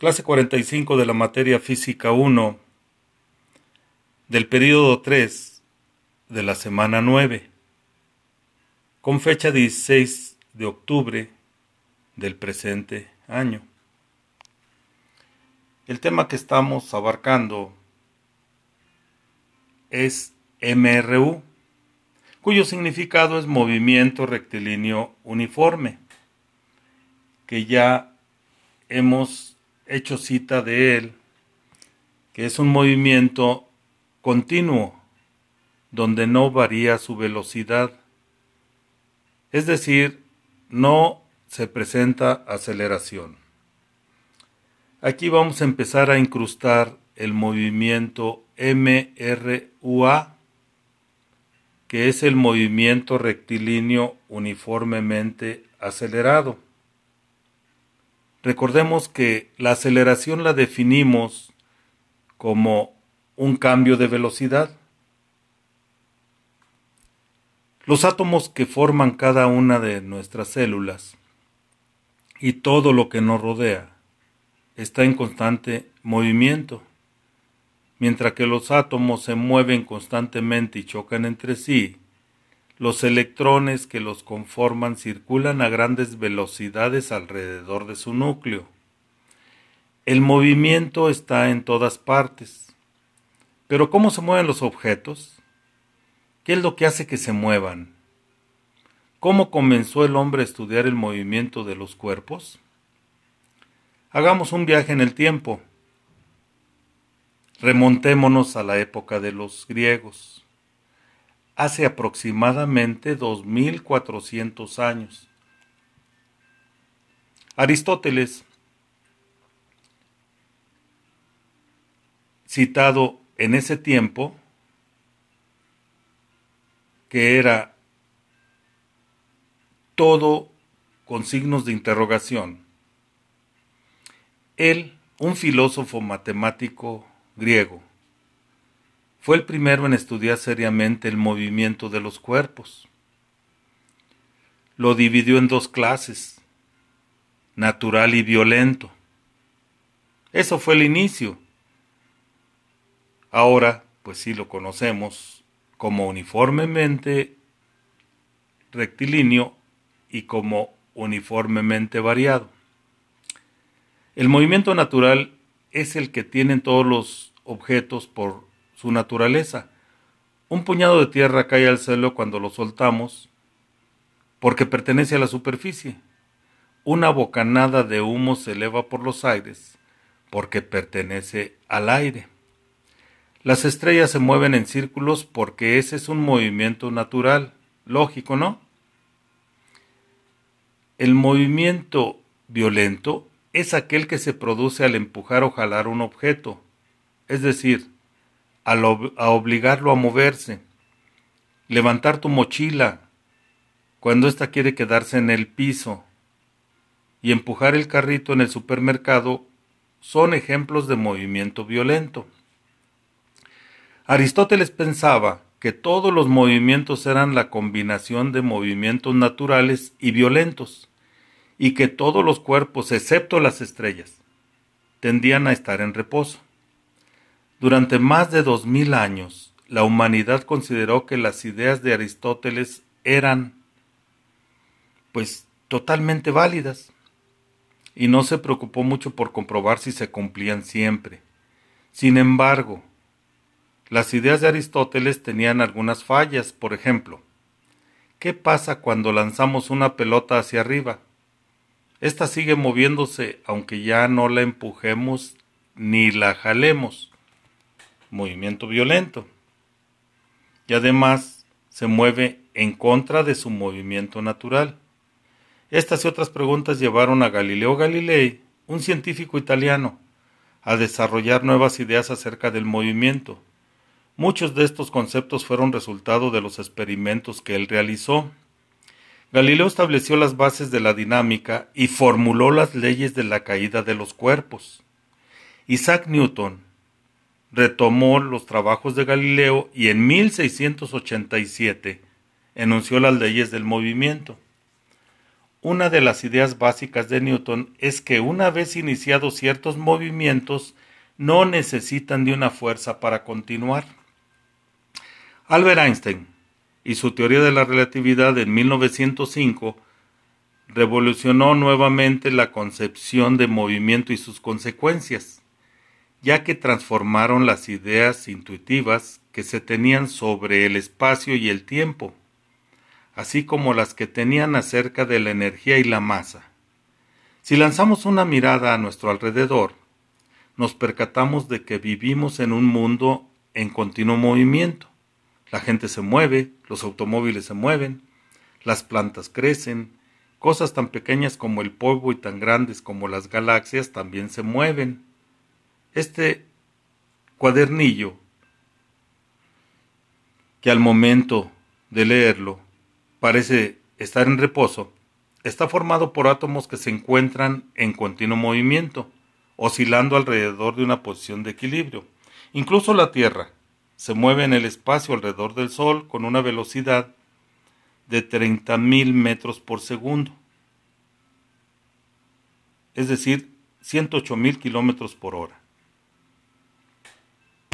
Clase 45 de la materia física 1 del periodo 3 de la semana 9, con fecha 16 de octubre del presente año. El tema que estamos abarcando es MRU, cuyo significado es movimiento rectilíneo uniforme, que ya hemos hecho cita de él, que es un movimiento continuo, donde no varía su velocidad, es decir, no se presenta aceleración. Aquí vamos a empezar a incrustar el movimiento MRUA, que es el movimiento rectilíneo uniformemente acelerado. Recordemos que la aceleración la definimos como un cambio de velocidad. Los átomos que forman cada una de nuestras células y todo lo que nos rodea está en constante movimiento. Mientras que los átomos se mueven constantemente y chocan entre sí, los electrones que los conforman circulan a grandes velocidades alrededor de su núcleo. El movimiento está en todas partes. Pero ¿cómo se mueven los objetos? ¿Qué es lo que hace que se muevan? ¿Cómo comenzó el hombre a estudiar el movimiento de los cuerpos? Hagamos un viaje en el tiempo. Remontémonos a la época de los griegos hace aproximadamente 2400 años. Aristóteles, citado en ese tiempo, que era todo con signos de interrogación, él, un filósofo matemático griego, fue el primero en estudiar seriamente el movimiento de los cuerpos. Lo dividió en dos clases, natural y violento. Eso fue el inicio. Ahora, pues sí lo conocemos como uniformemente rectilíneo y como uniformemente variado. El movimiento natural es el que tienen todos los objetos por su naturaleza. Un puñado de tierra cae al suelo cuando lo soltamos porque pertenece a la superficie. Una bocanada de humo se eleva por los aires porque pertenece al aire. Las estrellas se mueven en círculos porque ese es un movimiento natural, lógico, ¿no? El movimiento violento es aquel que se produce al empujar o jalar un objeto, es decir, a obligarlo a moverse. Levantar tu mochila cuando ésta quiere quedarse en el piso y empujar el carrito en el supermercado son ejemplos de movimiento violento. Aristóteles pensaba que todos los movimientos eran la combinación de movimientos naturales y violentos, y que todos los cuerpos, excepto las estrellas, tendían a estar en reposo. Durante más de dos mil años, la humanidad consideró que las ideas de Aristóteles eran, pues, totalmente válidas, y no se preocupó mucho por comprobar si se cumplían siempre. Sin embargo, las ideas de Aristóteles tenían algunas fallas, por ejemplo, ¿qué pasa cuando lanzamos una pelota hacia arriba? Esta sigue moviéndose aunque ya no la empujemos ni la jalemos movimiento violento. Y además se mueve en contra de su movimiento natural. Estas y otras preguntas llevaron a Galileo Galilei, un científico italiano, a desarrollar nuevas ideas acerca del movimiento. Muchos de estos conceptos fueron resultado de los experimentos que él realizó. Galileo estableció las bases de la dinámica y formuló las leyes de la caída de los cuerpos. Isaac Newton, retomó los trabajos de Galileo y en 1687 enunció las leyes del movimiento. una de las ideas básicas de Newton es que una vez iniciados ciertos movimientos, no necesitan de una fuerza para continuar. Albert Einstein y su teoría de la relatividad en 1905 revolucionó nuevamente la concepción de movimiento y sus consecuencias, ya que transformaron las ideas intuitivas que se tenían sobre el espacio y el tiempo, así como las que tenían acerca de la energía y la masa. Si lanzamos una mirada a nuestro alrededor, nos percatamos de que vivimos en un mundo en continuo movimiento. La gente se mueve, los automóviles se mueven, las plantas crecen, Cosas tan pequeñas como el polvo y tan grandes como las galaxias también se mueven. Este cuadernillo, que al momento de leerlo parece estar en reposo, está formado por átomos que se encuentran en continuo movimiento, oscilando alrededor de una posición de equilibrio. Incluso la Tierra se mueve en el espacio alrededor del Sol con una velocidad de 30.000 metros por segundo, es decir, 108.000 kilómetros por hora.